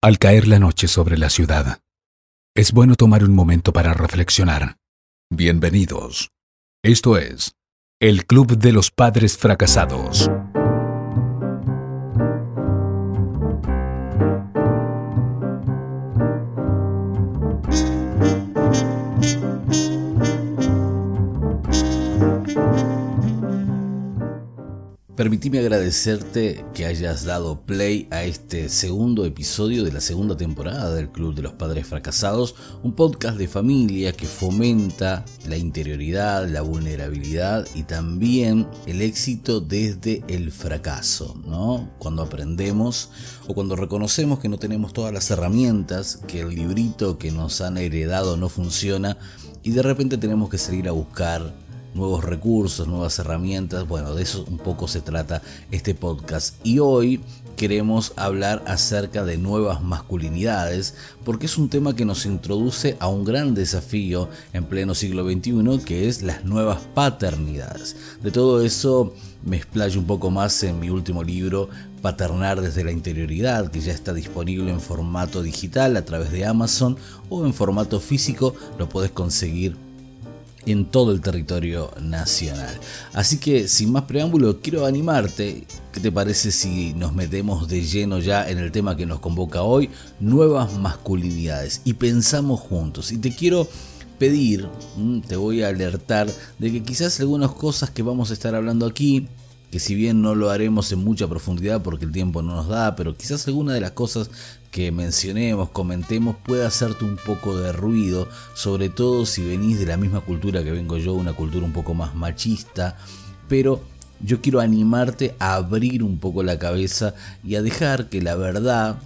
Al caer la noche sobre la ciudad, es bueno tomar un momento para reflexionar. Bienvenidos. Esto es el Club de los Padres Fracasados. Permitime agradecerte que hayas dado play a este segundo episodio de la segunda temporada del Club de los Padres Fracasados, un podcast de familia que fomenta la interioridad, la vulnerabilidad y también el éxito desde el fracaso, ¿no? Cuando aprendemos o cuando reconocemos que no tenemos todas las herramientas, que el librito que nos han heredado no funciona y de repente tenemos que salir a buscar nuevos recursos, nuevas herramientas. Bueno, de eso un poco se trata este podcast. Y hoy queremos hablar acerca de nuevas masculinidades, porque es un tema que nos introduce a un gran desafío en pleno siglo XXI, que es las nuevas paternidades. De todo eso me explayo un poco más en mi último libro, Paternar desde la interioridad, que ya está disponible en formato digital a través de Amazon o en formato físico, lo puedes conseguir en todo el territorio nacional. Así que sin más preámbulo, quiero animarte. ¿Qué te parece si nos metemos de lleno ya en el tema que nos convoca hoy? Nuevas masculinidades. Y pensamos juntos. Y te quiero pedir, mm, te voy a alertar de que quizás algunas cosas que vamos a estar hablando aquí que si bien no lo haremos en mucha profundidad porque el tiempo no nos da, pero quizás alguna de las cosas que mencionemos, comentemos, pueda hacerte un poco de ruido, sobre todo si venís de la misma cultura que vengo yo, una cultura un poco más machista, pero yo quiero animarte a abrir un poco la cabeza y a dejar que la verdad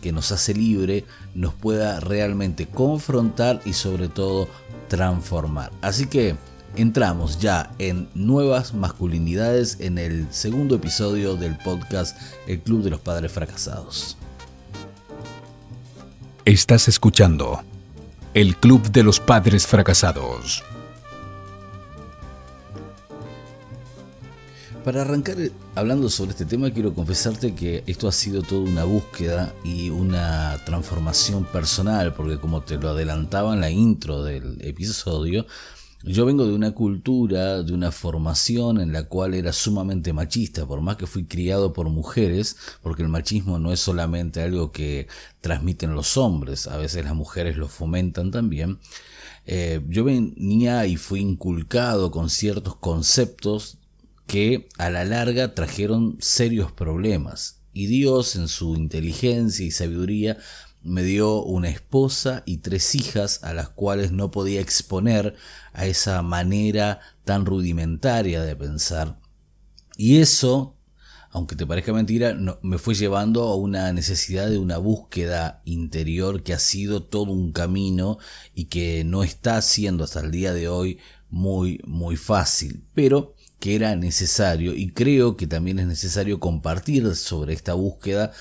que nos hace libre nos pueda realmente confrontar y sobre todo transformar. Así que entramos ya en nuevas masculinidades en el segundo episodio del podcast El Club de los Padres Fracasados. Estás escuchando El Club de los Padres Fracasados. Para arrancar eh, hablando sobre este tema, quiero confesarte que esto ha sido toda una búsqueda y una transformación personal, porque como te lo adelantaba en la intro del episodio, yo vengo de una cultura, de una formación en la cual era sumamente machista, por más que fui criado por mujeres, porque el machismo no es solamente algo que transmiten los hombres, a veces las mujeres lo fomentan también. Eh, yo venía y fui inculcado con ciertos conceptos que a la larga trajeron serios problemas. Y Dios, en su inteligencia y sabiduría, me dio una esposa y tres hijas a las cuales no podía exponer a esa manera tan rudimentaria de pensar. Y eso, aunque te parezca mentira, me fue llevando a una necesidad de una búsqueda interior que ha sido todo un camino y que no está siendo hasta el día de hoy muy, muy fácil, pero que era necesario y creo que también es necesario compartir sobre esta búsqueda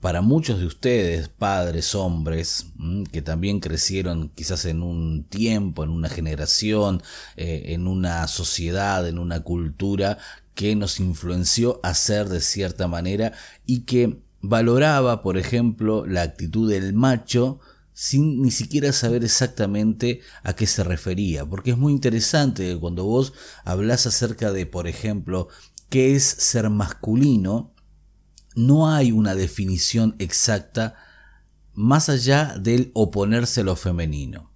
para muchos de ustedes, padres, hombres, que también crecieron quizás en un tiempo, en una generación, eh, en una sociedad, en una cultura que nos influenció a ser de cierta manera y que valoraba, por ejemplo, la actitud del macho sin ni siquiera saber exactamente a qué se refería, porque es muy interesante cuando vos hablas acerca de, por ejemplo, qué es ser masculino, no hay una definición exacta más allá del oponerse a lo femenino.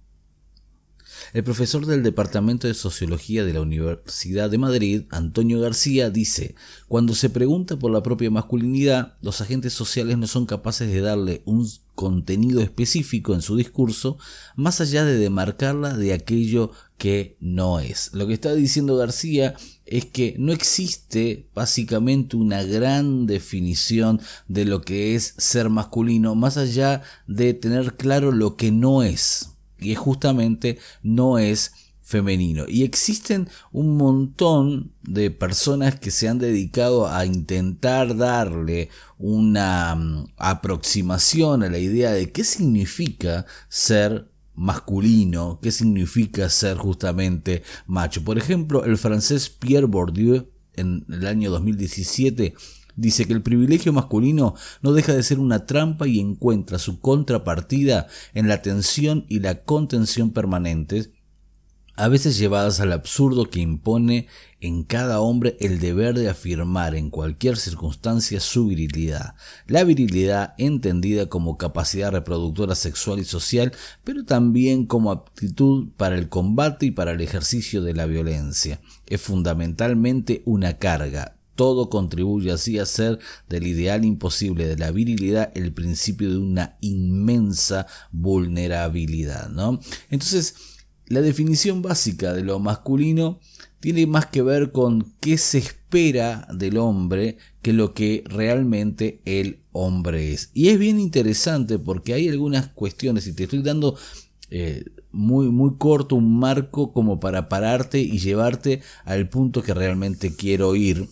El profesor del Departamento de Sociología de la Universidad de Madrid, Antonio García, dice, cuando se pregunta por la propia masculinidad, los agentes sociales no son capaces de darle un contenido específico en su discurso, más allá de demarcarla de aquello que no es. Lo que está diciendo García es que no existe básicamente una gran definición de lo que es ser masculino, más allá de tener claro lo que no es y justamente no es femenino. Y existen un montón de personas que se han dedicado a intentar darle una mm, aproximación a la idea de qué significa ser masculino, qué significa ser justamente macho. Por ejemplo, el francés Pierre Bourdieu en el año 2017 Dice que el privilegio masculino no deja de ser una trampa y encuentra su contrapartida en la tensión y la contención permanentes a veces llevadas al absurdo que impone en cada hombre el deber de afirmar en cualquier circunstancia su virilidad. La virilidad entendida como capacidad reproductora sexual y social, pero también como aptitud para el combate y para el ejercicio de la violencia. Es fundamentalmente una carga, todo contribuye así a ser del ideal imposible de la virilidad el principio de una inmensa vulnerabilidad, ¿no? Entonces, la definición básica de lo masculino tiene más que ver con qué se espera del hombre que lo que realmente el hombre es. Y es bien interesante porque hay algunas cuestiones, y te estoy dando eh, muy, muy corto un marco como para pararte y llevarte al punto que realmente quiero ir.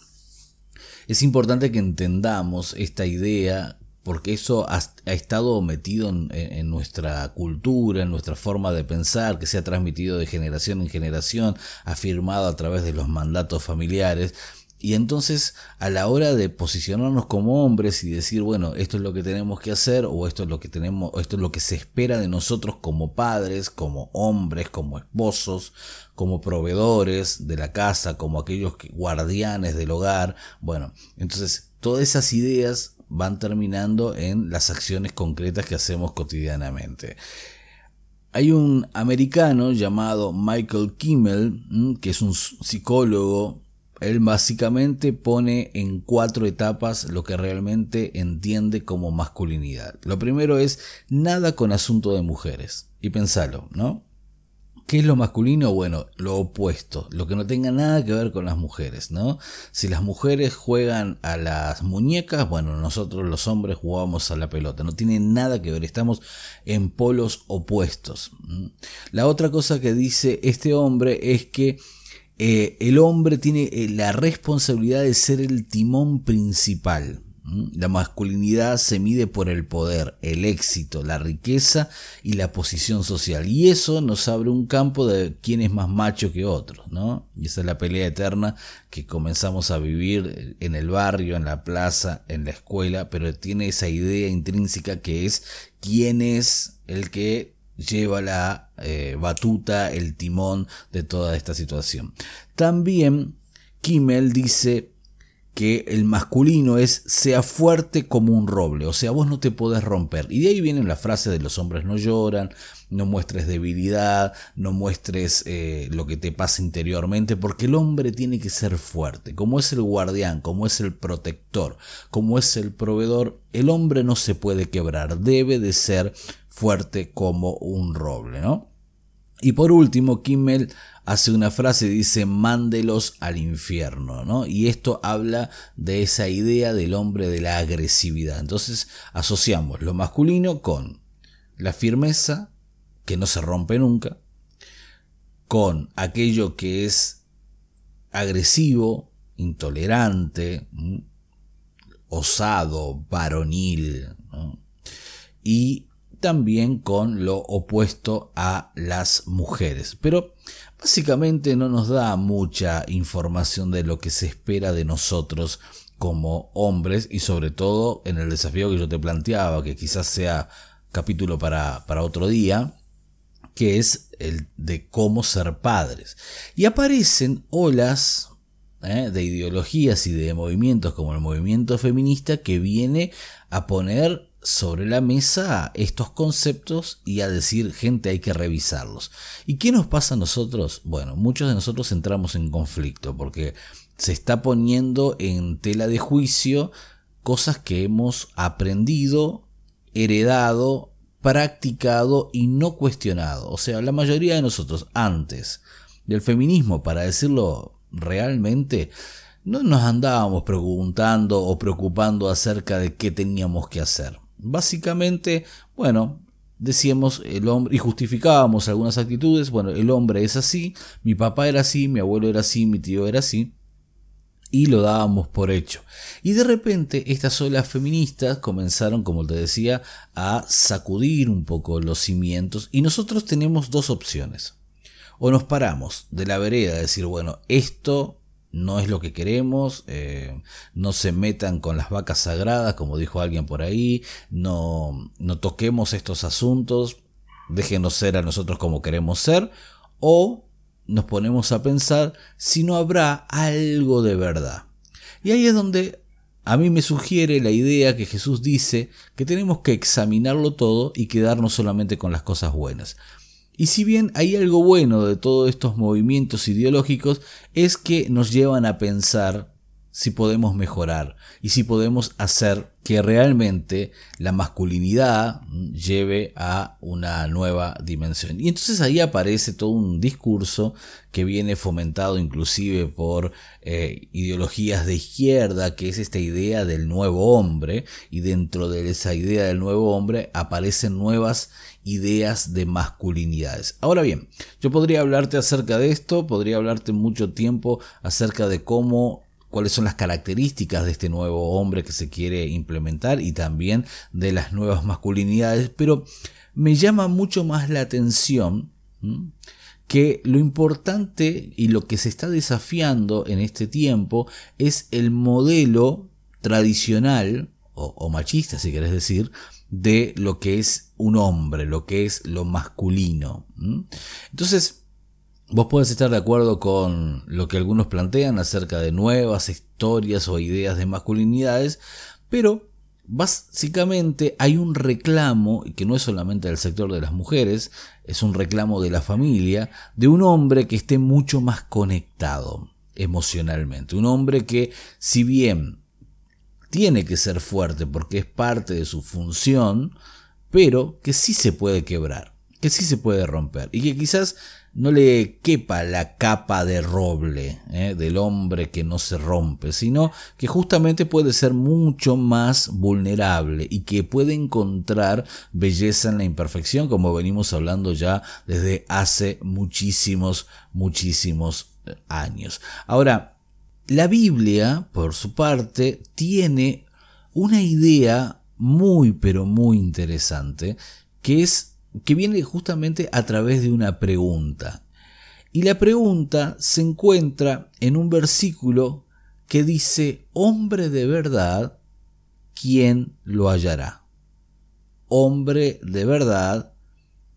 Es importante que entendamos esta idea porque eso ha, estado metido en, nuestra cultura, en nuestra forma de pensar, que se ha transmitido de generación en generación, afirmado a través de los mandatos familiares. Y entonces, a la hora de posicionarnos como hombres y decir, bueno, esto es lo que tenemos que hacer, o esto es lo que tenemos, esto es lo que se espera de nosotros como padres, como hombres, como esposos, como proveedores de la casa, como aquellos guardianes del hogar, bueno, entonces todas esas ideas van terminando en las acciones concretas que hacemos cotidianamente. Hay un americano llamado Michael Kimmel, mm, que es un psicólogo. Él básicamente pone en cuatro etapas lo que realmente entiende como masculinidad. Lo primero es nada con asunto de mujeres. Y pensalo, ¿no? ¿Qué es lo masculino? Bueno, lo opuesto, lo que no tenga nada que ver con las mujeres, ¿no? Si las mujeres juegan a las muñecas, bueno, nosotros los hombres jugamos a la pelota, no tiene nada que ver, estamos en polos opuestos. La otra cosa que dice este hombre es que eh, el hombre tiene eh, la responsabilidad de ser el timón principal. La masculinidad se mide por el poder, el éxito, la riqueza y la posición social. Y eso nos abre un campo de quién es más macho que otro, ¿no? Y esa es la pelea eterna que comenzamos a vivir en el barrio, en la plaza, en la escuela, pero tiene esa idea intrínseca que es quién es el que lleva la eh, batuta, el timón de toda esta situación. También Kimmel dice que el masculino es sea fuerte como un roble, o sea, vos no te podés romper. Y de ahí viene la frase de los hombres no lloran, no muestres debilidad, no muestres eh, lo que te pasa interiormente, porque el hombre tiene que ser fuerte, como es el guardián, como es el protector, como es el proveedor, el hombre no se puede quebrar, debe de ser fuerte como un roble, ¿no? Y por último, Kimmel hace una frase, dice, mándelos al infierno, ¿no? Y esto habla de esa idea del hombre de la agresividad. Entonces asociamos lo masculino con la firmeza, que no se rompe nunca, con aquello que es agresivo, intolerante, osado, varonil, y también con lo opuesto a las mujeres. Pero básicamente no nos da mucha información de lo que se espera de nosotros como hombres y sobre todo en el desafío que yo te planteaba, que quizás sea capítulo para, para otro día, que es el de cómo ser padres. Y aparecen olas ¿eh? de ideologías y de movimientos como el movimiento feminista que viene a poner sobre la mesa estos conceptos y a decir, gente, hay que revisarlos. ¿Y qué nos pasa a nosotros? Bueno, muchos de nosotros entramos en conflicto porque se está poniendo en tela de juicio cosas que hemos aprendido, heredado, practicado y no cuestionado. O sea, la mayoría de nosotros antes del feminismo, para decirlo realmente, no nos andábamos preguntando o preocupando acerca de qué teníamos que hacer. Básicamente, bueno, decíamos el hombre y justificábamos algunas actitudes, bueno, el hombre es así, mi papá era así, mi abuelo era así, mi tío era así, y lo dábamos por hecho. Y de repente estas olas feministas comenzaron, como te decía, a sacudir un poco los cimientos y nosotros tenemos dos opciones. O nos paramos de la vereda a decir, bueno, esto no es lo que queremos, eh, no se metan con las vacas sagradas, como dijo alguien por ahí, no, no toquemos estos asuntos, déjenos ser a nosotros como queremos ser, o nos ponemos a pensar si no habrá algo de verdad. Y ahí es donde a mí me sugiere la idea que Jesús dice que tenemos que examinarlo todo y quedarnos solamente con las cosas buenas. Y si bien hay algo bueno de todos estos movimientos ideológicos, es que nos llevan a pensar si podemos mejorar y si podemos hacer que realmente la masculinidad lleve a una nueva dimensión. Y entonces ahí aparece todo un discurso que viene fomentado inclusive por eh, ideologías de izquierda, que es esta idea del nuevo hombre, y dentro de esa idea del nuevo hombre aparecen nuevas ideas de masculinidades. Ahora bien, yo podría hablarte acerca de esto, podría hablarte mucho tiempo acerca de cómo cuáles son las características de este nuevo hombre que se quiere implementar y también de las nuevas masculinidades, pero me llama mucho más la atención que lo importante y lo que se está desafiando en este tiempo es el modelo tradicional o, machista, si querés decir, de lo que es un hombre, lo que es lo masculino. Entonces, Vos podés estar de acuerdo con lo que algunos plantean acerca de nuevas historias o ideas de masculinidades, pero básicamente hay un reclamo, que no es solamente del sector de las mujeres, es un reclamo de la familia, de un hombre que esté mucho más conectado emocionalmente. Un hombre que, si bien tiene que ser fuerte porque es parte de su función, pero que sí se puede quebrar, que sí se puede romper y que quizás no le quepa la capa de roble ¿eh? del hombre que no se rompe, sino que justamente puede ser mucho más vulnerable y que puede encontrar belleza en la imperfección, como venimos hablando ya desde hace muchísimos, muchísimos años. Ahora, la Biblia, por su parte, tiene una idea muy, pero muy interesante, que es que viene justamente a través de una pregunta. Y la pregunta se encuentra en un versículo que dice, hombre de verdad, ¿quién lo hallará? Hombre de verdad,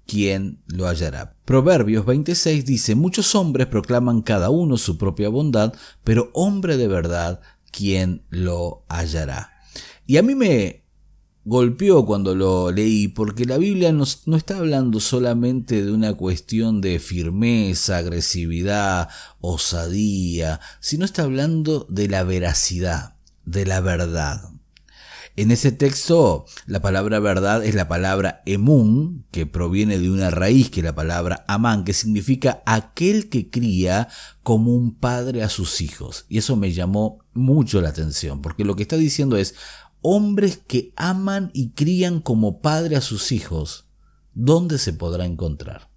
¿quién lo hallará? Proverbios 26 dice, muchos hombres proclaman cada uno su propia bondad, pero hombre de verdad, ¿quién lo hallará? Y a mí me, golpeó cuando lo leí, porque la Biblia no, está hablando solamente de una cuestión de firmeza, agresividad, osadía, sino está hablando de la veracidad, de la verdad. En ese texto, la palabra verdad es la palabra emun, que proviene de una raíz que es la palabra amán, que significa aquel que cría como un padre a sus hijos. Y eso me llamó mucho la atención, porque lo que está diciendo es, hombres que aman y crían como padre a sus hijos, ¿dónde se podrá encontrar?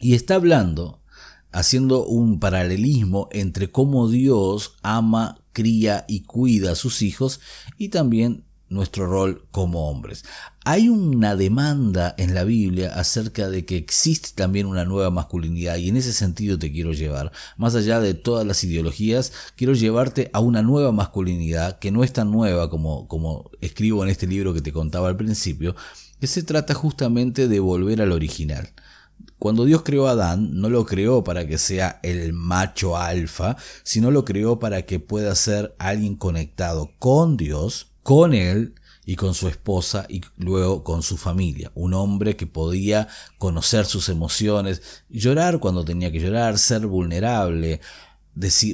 Y está hablando, haciendo un paralelismo entre cómo Dios ama, cría y cuida a sus hijos y también nuestro rol como hombres. Hay una demanda en la Biblia acerca de que existe también una nueva masculinidad y en ese sentido te quiero llevar. Más allá de todas las ideologías, quiero llevarte a una nueva masculinidad que no es tan nueva como, como escribo en este libro que te contaba al principio, que se trata justamente de volver al original. Cuando Dios creó a Adán, no lo creó para que sea el macho alfa, sino lo creó para que pueda ser alguien conectado con Dios, con él y con su esposa y luego con su familia. Un hombre que podía conocer sus emociones, llorar cuando tenía que llorar, ser vulnerable,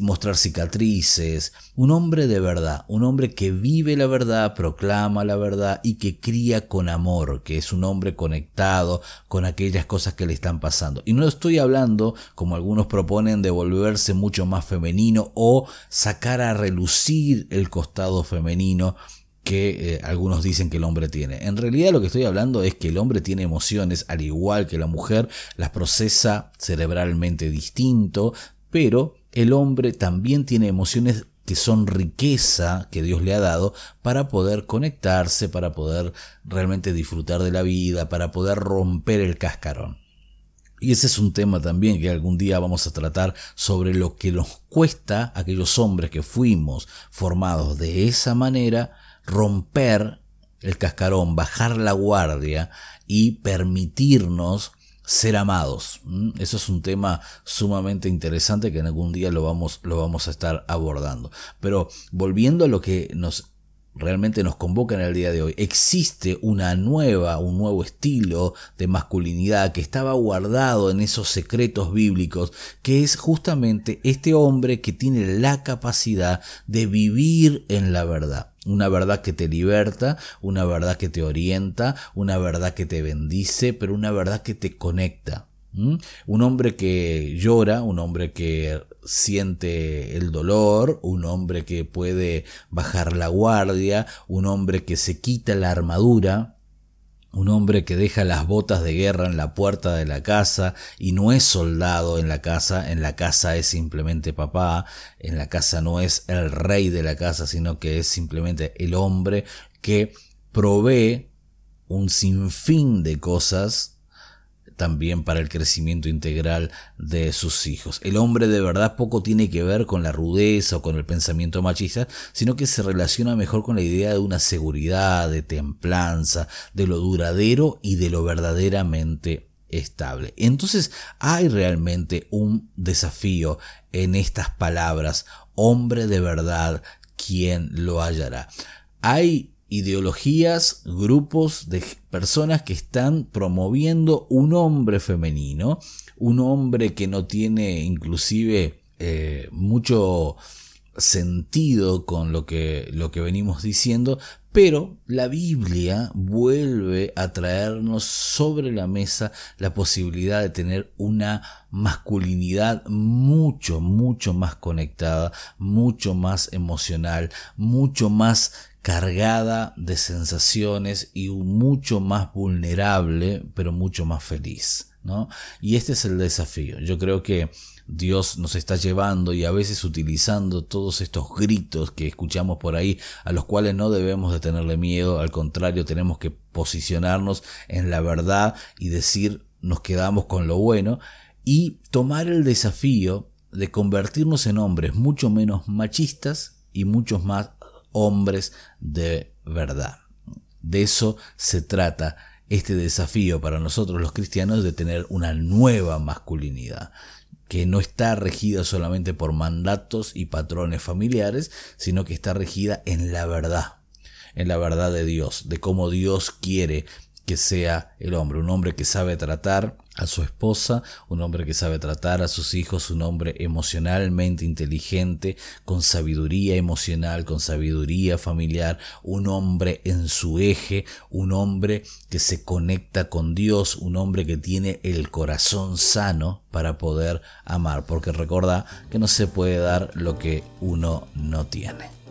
mostrar cicatrices. Un hombre de verdad, un hombre que vive la verdad, proclama la verdad y que cría con amor, que es un hombre conectado con aquellas cosas que le están pasando. Y no estoy hablando, como algunos proponen, de volverse mucho más femenino o sacar a relucir el costado femenino que eh, algunos dicen que el hombre tiene. En realidad lo que estoy hablando es que el hombre tiene emociones al igual que la mujer, las procesa cerebralmente distinto, pero el hombre también tiene emociones que son riqueza que Dios le ha dado para poder conectarse, para poder realmente disfrutar de la vida, para poder romper el cascarón. Y ese es un tema también que algún día vamos a tratar sobre lo que nos cuesta a aquellos hombres que fuimos formados de esa manera romper el cascarón, bajar la guardia y permitirnos ser amados. Eso es un tema sumamente interesante que en algún día lo vamos, lo vamos a estar abordando. Pero volviendo a lo que nos realmente nos convoca en el día de hoy. Existe una nueva, un nuevo estilo de masculinidad que estaba guardado en esos secretos bíblicos, que es justamente este hombre que tiene la capacidad de vivir en la verdad. Una verdad que te liberta, una verdad que te orienta, una verdad que te bendice, pero una verdad que te conecta. Un hombre que llora, un hombre que siente el dolor, un hombre que puede bajar la guardia, un hombre que se quita la armadura, un hombre que deja las botas de guerra en la puerta de la casa y no es soldado en la casa, en la casa es simplemente papá, en la casa no es el rey de la casa, sino que es simplemente el hombre que provee un sinfín de cosas también para el crecimiento integral de sus hijos. El hombre de verdad poco tiene que ver con la rudeza o con el pensamiento machista, sino que se relaciona mejor con la idea de una seguridad, de templanza, de lo duradero y de lo verdaderamente estable. Entonces hay realmente un desafío en estas palabras, hombre de verdad, quien lo hallará. Hay ideologías, grupos de personas que están promoviendo un hombre femenino, un hombre que no tiene inclusive eh, mucho sentido con lo que, lo que venimos diciendo, pero la Biblia vuelve a traernos sobre la mesa la posibilidad de tener una masculinidad mucho, mucho más conectada, mucho más emocional, mucho más cargada de sensaciones y mucho más vulnerable, pero mucho más feliz. ¿no? Y este es el desafío. Yo creo que Dios nos está llevando y a veces utilizando todos estos gritos que escuchamos por ahí, a los cuales no debemos de tenerle miedo, al contrario, tenemos que posicionarnos en la verdad y decir nos quedamos con lo bueno y tomar el desafío de convertirnos en hombres mucho menos machistas y muchos más hombres de verdad. De eso se trata este desafío para nosotros los cristianos de tener una nueva masculinidad que no está regida solamente por mandatos y patrones familiares, sino que está regida en la verdad, en la verdad de Dios, de cómo Dios quiere que sea el hombre, un hombre que sabe tratar a su esposa, un hombre que sabe tratar a sus hijos, un hombre emocionalmente inteligente, con sabiduría emocional, con sabiduría familiar, un hombre en su eje, un hombre que se conecta con Dios, un hombre que tiene el corazón sano para poder amar, porque recuerda que no se puede dar lo que uno no tiene.